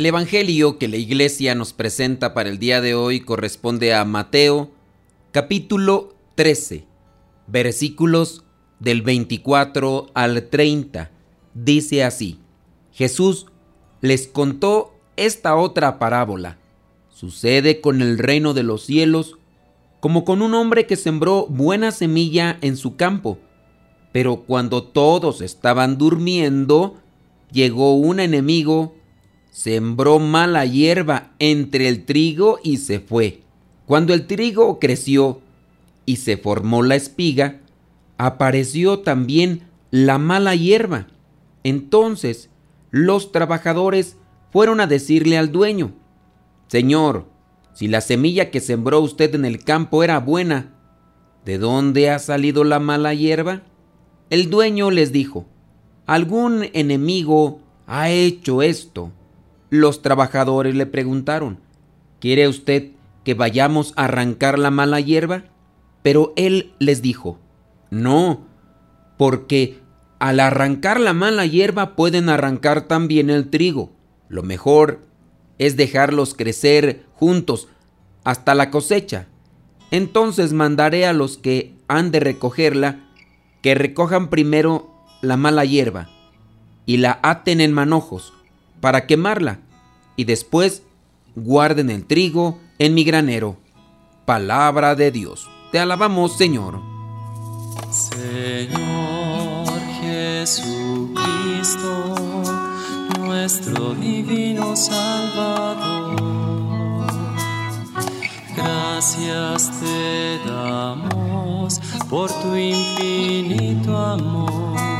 El Evangelio que la iglesia nos presenta para el día de hoy corresponde a Mateo capítulo 13, versículos del 24 al 30. Dice así, Jesús les contó esta otra parábola. Sucede con el reino de los cielos como con un hombre que sembró buena semilla en su campo, pero cuando todos estaban durmiendo, llegó un enemigo sembró mala hierba entre el trigo y se fue. Cuando el trigo creció y se formó la espiga, apareció también la mala hierba. Entonces los trabajadores fueron a decirle al dueño, Señor, si la semilla que sembró usted en el campo era buena, ¿de dónde ha salido la mala hierba? El dueño les dijo, algún enemigo ha hecho esto. Los trabajadores le preguntaron, ¿quiere usted que vayamos a arrancar la mala hierba? Pero él les dijo, no, porque al arrancar la mala hierba pueden arrancar también el trigo. Lo mejor es dejarlos crecer juntos hasta la cosecha. Entonces mandaré a los que han de recogerla que recojan primero la mala hierba y la aten en manojos para quemarla y después guarden el trigo en mi granero. Palabra de Dios. Te alabamos, Señor. Señor Jesucristo, nuestro divino Salvador. Gracias te damos por tu infinito amor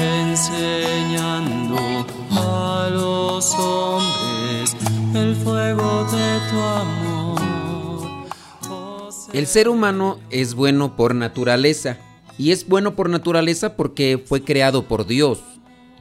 enseñando a los hombres el fuego de tu amor. el ser humano es bueno por naturaleza y es bueno por naturaleza porque fue creado por Dios.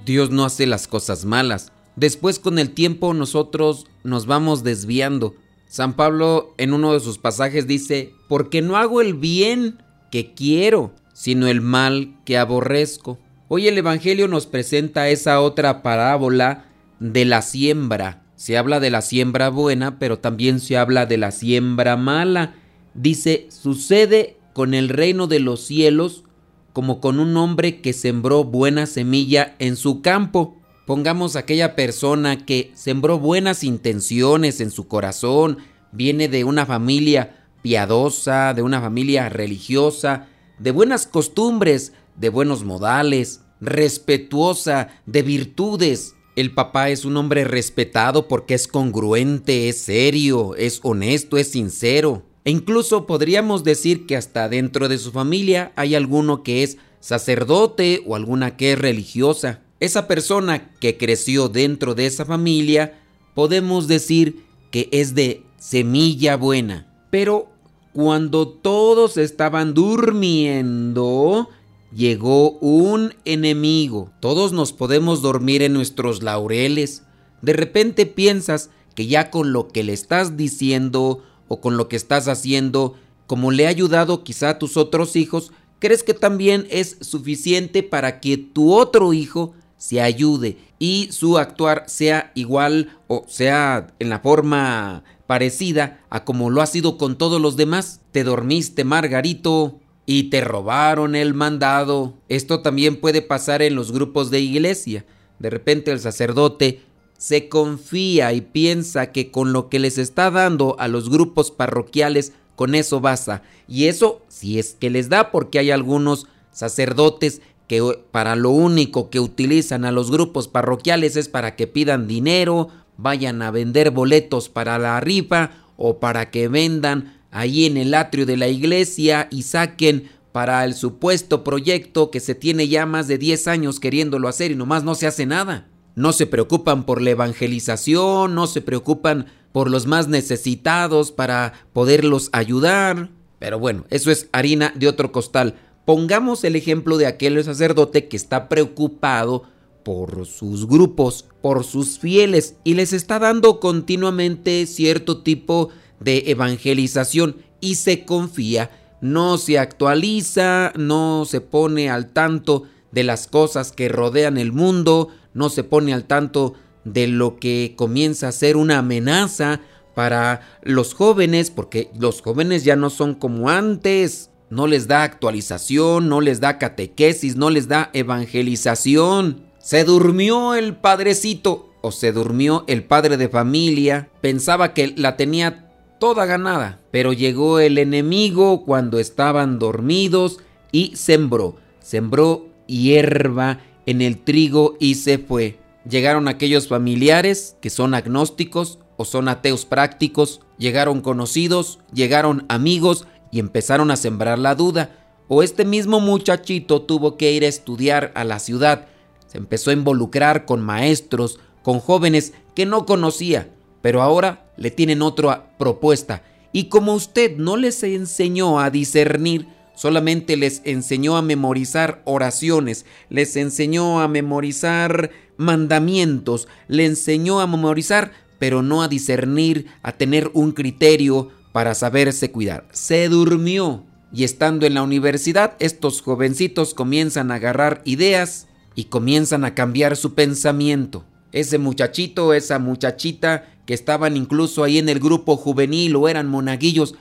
Dios no hace las cosas malas. Después con el tiempo nosotros nos vamos desviando. San Pablo en uno de sus pasajes dice, porque no hago el bien que quiero, sino el mal que aborrezco. Hoy el Evangelio nos presenta esa otra parábola de la siembra. Se habla de la siembra buena, pero también se habla de la siembra mala. Dice, sucede con el reino de los cielos como con un hombre que sembró buena semilla en su campo. Pongamos aquella persona que sembró buenas intenciones en su corazón, viene de una familia piadosa, de una familia religiosa, de buenas costumbres, de buenos modales, respetuosa, de virtudes. El papá es un hombre respetado porque es congruente, es serio, es honesto, es sincero. E incluso podríamos decir que hasta dentro de su familia hay alguno que es sacerdote o alguna que es religiosa. Esa persona que creció dentro de esa familia, podemos decir que es de semilla buena. Pero cuando todos estaban durmiendo, llegó un enemigo. Todos nos podemos dormir en nuestros laureles. De repente piensas que ya con lo que le estás diciendo o con lo que estás haciendo, como le ha ayudado quizá a tus otros hijos, crees que también es suficiente para que tu otro hijo se ayude y su actuar sea igual o sea en la forma parecida a como lo ha sido con todos los demás. Te dormiste, Margarito, y te robaron el mandado. Esto también puede pasar en los grupos de iglesia. De repente el sacerdote se confía y piensa que con lo que les está dando a los grupos parroquiales, con eso basta. Y eso si es que les da, porque hay algunos sacerdotes que para lo único que utilizan a los grupos parroquiales es para que pidan dinero, vayan a vender boletos para la rifa o para que vendan ahí en el atrio de la iglesia y saquen para el supuesto proyecto que se tiene ya más de 10 años queriéndolo hacer y nomás no se hace nada. No se preocupan por la evangelización, no se preocupan por los más necesitados para poderlos ayudar. Pero bueno, eso es harina de otro costal. Pongamos el ejemplo de aquel sacerdote que está preocupado por sus grupos, por sus fieles y les está dando continuamente cierto tipo de evangelización y se confía, no se actualiza, no se pone al tanto de las cosas que rodean el mundo, no se pone al tanto de lo que comienza a ser una amenaza para los jóvenes, porque los jóvenes ya no son como antes, no les da actualización, no les da catequesis, no les da evangelización. Se durmió el padrecito o se durmió el padre de familia, pensaba que la tenía toda ganada, pero llegó el enemigo cuando estaban dormidos y sembró, sembró hierba en el trigo y se fue. Llegaron aquellos familiares que son agnósticos o son ateos prácticos, llegaron conocidos, llegaron amigos y empezaron a sembrar la duda. O este mismo muchachito tuvo que ir a estudiar a la ciudad, se empezó a involucrar con maestros, con jóvenes que no conocía, pero ahora le tienen otra propuesta. Y como usted no les enseñó a discernir, solamente les enseñó a memorizar oraciones, les enseñó a memorizar mandamientos, le enseñó a memorizar, pero no a discernir, a tener un criterio para saberse cuidar. Se durmió y estando en la universidad, estos jovencitos comienzan a agarrar ideas y comienzan a cambiar su pensamiento. Ese muchachito, esa muchachita que estaban incluso ahí en el grupo juvenil o eran monaguillos,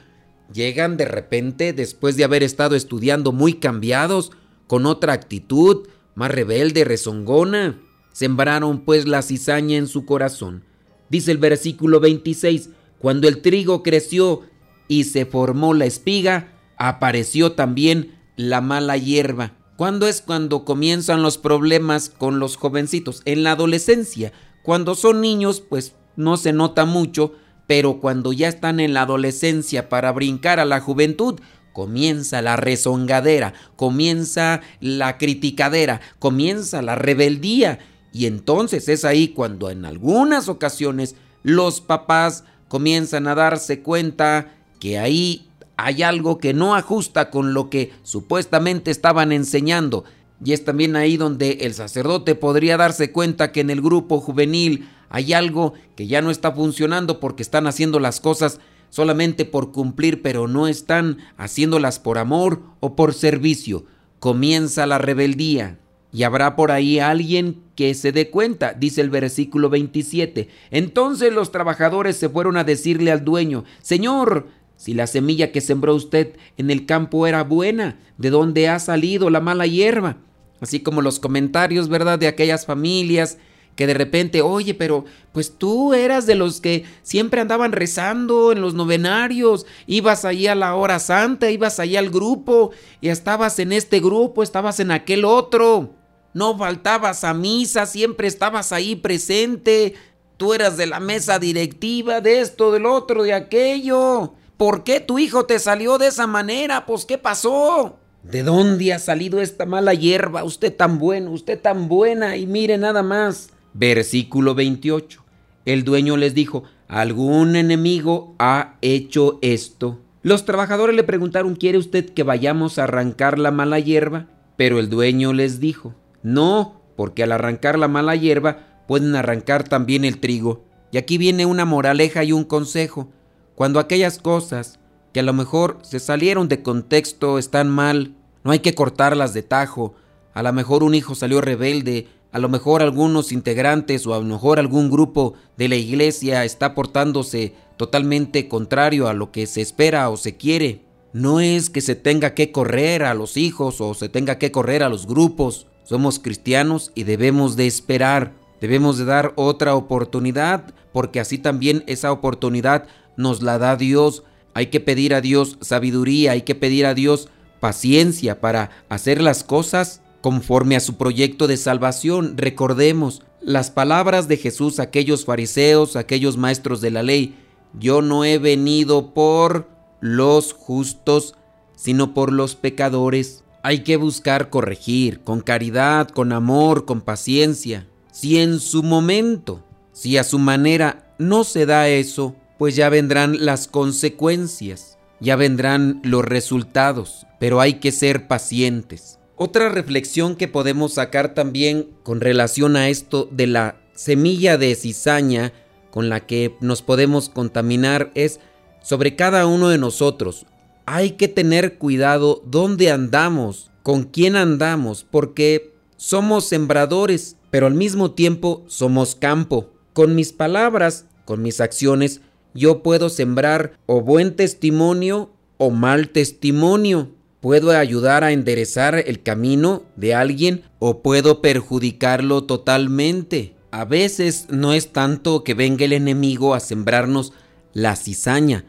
llegan de repente, después de haber estado estudiando muy cambiados, con otra actitud, más rebelde, rezongona. Sembraron pues la cizaña en su corazón. Dice el versículo 26, cuando el trigo creció y se formó la espiga, apareció también la mala hierba. ¿Cuándo es cuando comienzan los problemas con los jovencitos? En la adolescencia. Cuando son niños, pues no se nota mucho, pero cuando ya están en la adolescencia para brincar a la juventud, comienza la rezongadera, comienza la criticadera, comienza la rebeldía. Y entonces es ahí cuando en algunas ocasiones los papás comienzan a darse cuenta que ahí hay algo que no ajusta con lo que supuestamente estaban enseñando. Y es también ahí donde el sacerdote podría darse cuenta que en el grupo juvenil hay algo que ya no está funcionando porque están haciendo las cosas solamente por cumplir, pero no están haciéndolas por amor o por servicio. Comienza la rebeldía. Y habrá por ahí alguien que se dé cuenta, dice el versículo 27. Entonces los trabajadores se fueron a decirle al dueño, Señor, si la semilla que sembró usted en el campo era buena, ¿de dónde ha salido la mala hierba? Así como los comentarios, ¿verdad?, de aquellas familias que de repente, oye, pero pues tú eras de los que siempre andaban rezando en los novenarios, ibas ahí a la hora santa, ibas ahí al grupo, y estabas en este grupo, estabas en aquel otro, no faltabas a misa, siempre estabas ahí presente, tú eras de la mesa directiva, de esto, del otro, de aquello. ¿Por qué tu hijo te salió de esa manera? Pues ¿qué pasó? ¿De dónde ha salido esta mala hierba? Usted tan bueno, usted tan buena, y mire nada más. Versículo 28. El dueño les dijo, algún enemigo ha hecho esto. Los trabajadores le preguntaron, ¿quiere usted que vayamos a arrancar la mala hierba? Pero el dueño les dijo, no, porque al arrancar la mala hierba pueden arrancar también el trigo. Y aquí viene una moraleja y un consejo. Cuando aquellas cosas que a lo mejor se salieron de contexto están mal, no hay que cortarlas de tajo. A lo mejor un hijo salió rebelde, a lo mejor algunos integrantes o a lo mejor algún grupo de la iglesia está portándose totalmente contrario a lo que se espera o se quiere. No es que se tenga que correr a los hijos o se tenga que correr a los grupos. Somos cristianos y debemos de esperar. Debemos de dar otra oportunidad porque así también esa oportunidad nos la da Dios. Hay que pedir a Dios sabiduría, hay que pedir a Dios paciencia para hacer las cosas conforme a su proyecto de salvación. Recordemos las palabras de Jesús aquellos fariseos, aquellos maestros de la ley. Yo no he venido por los justos, sino por los pecadores. Hay que buscar corregir con caridad, con amor, con paciencia. Si en su momento, si a su manera no se da eso, pues ya vendrán las consecuencias, ya vendrán los resultados, pero hay que ser pacientes. Otra reflexión que podemos sacar también con relación a esto de la semilla de cizaña con la que nos podemos contaminar es sobre cada uno de nosotros. Hay que tener cuidado dónde andamos, con quién andamos, porque somos sembradores, pero al mismo tiempo somos campo. Con mis palabras, con mis acciones, yo puedo sembrar o buen testimonio o mal testimonio. Puedo ayudar a enderezar el camino de alguien o puedo perjudicarlo totalmente. A veces no es tanto que venga el enemigo a sembrarnos la cizaña,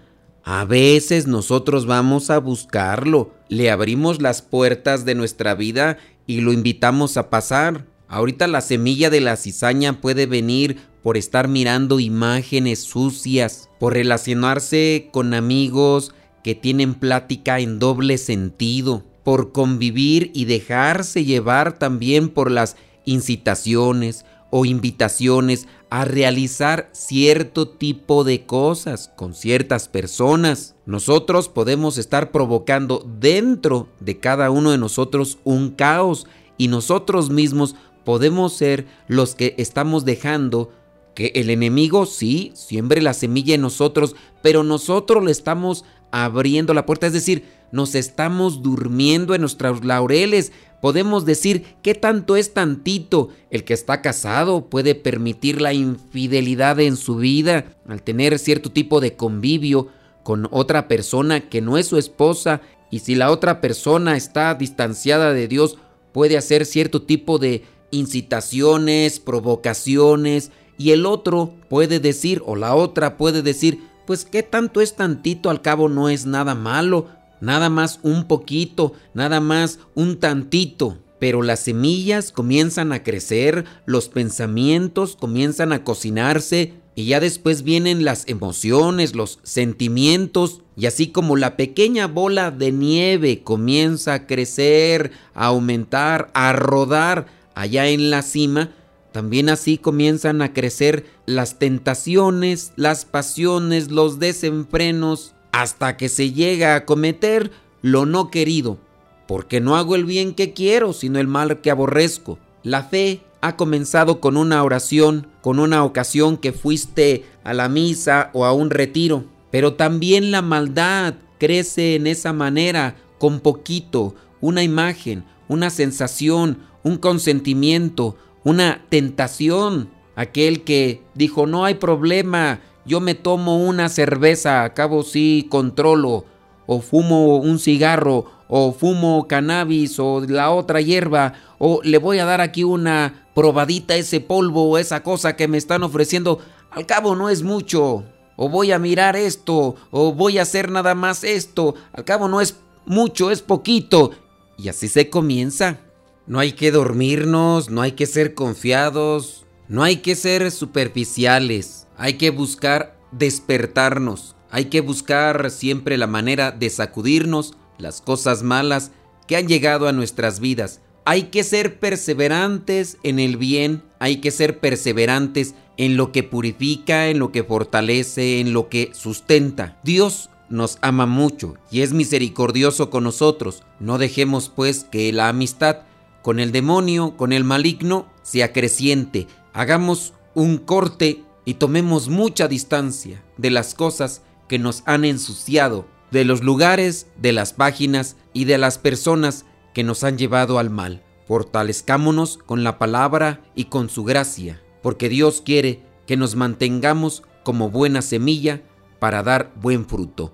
a veces nosotros vamos a buscarlo, le abrimos las puertas de nuestra vida y lo invitamos a pasar. Ahorita la semilla de la cizaña puede venir por estar mirando imágenes sucias, por relacionarse con amigos que tienen plática en doble sentido, por convivir y dejarse llevar también por las incitaciones o invitaciones a realizar cierto tipo de cosas con ciertas personas. Nosotros podemos estar provocando dentro de cada uno de nosotros un caos y nosotros mismos podemos ser los que estamos dejando que el enemigo sí siembre la semilla en nosotros, pero nosotros le estamos abriendo la puerta, es decir, nos estamos durmiendo en nuestros laureles, podemos decir qué tanto es tantito. El que está casado puede permitir la infidelidad en su vida al tener cierto tipo de convivio con otra persona que no es su esposa. Y si la otra persona está distanciada de Dios puede hacer cierto tipo de incitaciones, provocaciones y el otro puede decir o la otra puede decir pues qué tanto es tantito al cabo no es nada malo nada más un poquito, nada más un tantito. Pero las semillas comienzan a crecer, los pensamientos comienzan a cocinarse y ya después vienen las emociones, los sentimientos y así como la pequeña bola de nieve comienza a crecer, a aumentar, a rodar allá en la cima, también así comienzan a crecer las tentaciones, las pasiones, los desenfrenos hasta que se llega a cometer lo no querido, porque no hago el bien que quiero, sino el mal que aborrezco. La fe ha comenzado con una oración, con una ocasión que fuiste a la misa o a un retiro, pero también la maldad crece en esa manera, con poquito, una imagen, una sensación, un consentimiento, una tentación. Aquel que dijo, no hay problema, yo me tomo una cerveza, a cabo sí controlo, o fumo un cigarro, o fumo cannabis, o la otra hierba, o le voy a dar aquí una probadita ese polvo o esa cosa que me están ofreciendo, al cabo no es mucho, o voy a mirar esto, o voy a hacer nada más esto, al cabo no es mucho, es poquito, y así se comienza. No hay que dormirnos, no hay que ser confiados, no hay que ser superficiales. Hay que buscar despertarnos, hay que buscar siempre la manera de sacudirnos las cosas malas que han llegado a nuestras vidas. Hay que ser perseverantes en el bien, hay que ser perseverantes en lo que purifica, en lo que fortalece, en lo que sustenta. Dios nos ama mucho y es misericordioso con nosotros. No dejemos pues que la amistad con el demonio, con el maligno, sea creciente. Hagamos un corte y tomemos mucha distancia de las cosas que nos han ensuciado, de los lugares, de las páginas y de las personas que nos han llevado al mal. Fortalezcámonos con la palabra y con su gracia, porque Dios quiere que nos mantengamos como buena semilla para dar buen fruto.